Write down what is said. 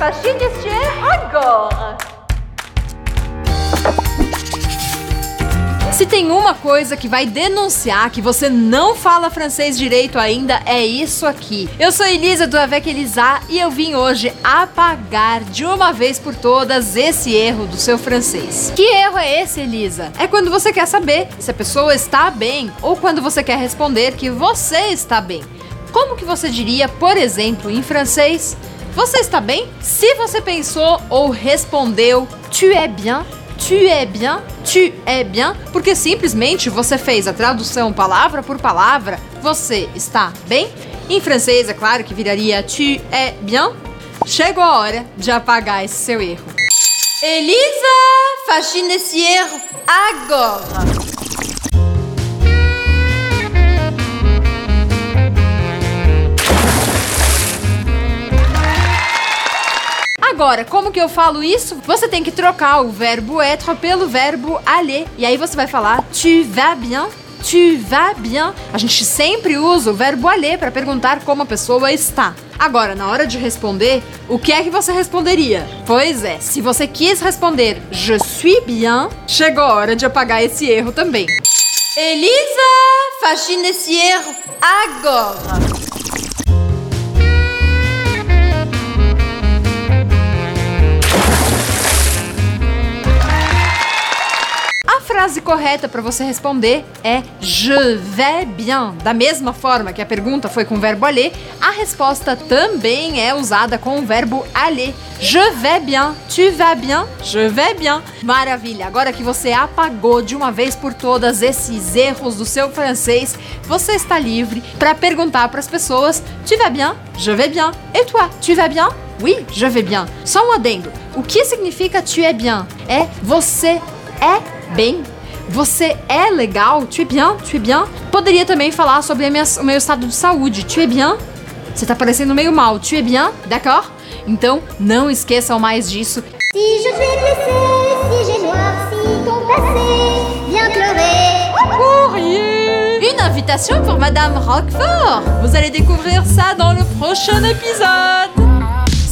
Patrzcie się agora! Se tem uma coisa que vai denunciar que você não fala francês direito ainda, é isso aqui. Eu sou Elisa do Avec Elisa e eu vim hoje apagar de uma vez por todas esse erro do seu francês. Que erro é esse, Elisa? É quando você quer saber se a pessoa está bem ou quando você quer responder que você está bem. Como que você diria, por exemplo, em francês? Você está bem? Se você pensou ou respondeu tu es bien, tu es bien, tu es bien, porque simplesmente você fez a tradução palavra por palavra, você está bem? Em francês, é claro que viraria tu es bien. Chegou a hora de apagar esse seu erro. Elisa, faxina esse erro agora! Agora, como que eu falo isso? Você tem que trocar o verbo être pelo verbo aller. E aí você vai falar tu vas bien, tu vas bien. A gente sempre usa o verbo aller para perguntar como a pessoa está. Agora, na hora de responder, o que é que você responderia? Pois é, se você quis responder je suis bien, chegou a hora de apagar esse erro também. Elisa, faxina esse erro agora! Frase correta para você responder é Je vais bien. Da mesma forma que a pergunta foi com o verbo aller, a resposta também é usada com o verbo aller. Je vais bien, tu vas bien, je vais bien. Maravilha! Agora que você apagou de uma vez por todas esses erros do seu francês, você está livre para perguntar para as pessoas: Tu vas bien? Je vais bien. Et toi, tu vas bien? Oui, je vais bien. Só um adendo. O que significa tu es bien? É você é bem? Você é legal? Tu es bien? Tu es bien? Poderia também falar sobre minha, o meu estado de saúde. Tu es bien? Você tá parecendo meio mal. Tu es bien? D'accord? Então, não esqueçam mais disso. Si je suis blessé, si j'ai noir, si ton passé vient pleurer. Courrier Une invitation pour Madame Roquefort Vous allez découvrir ça dans le prochain épisode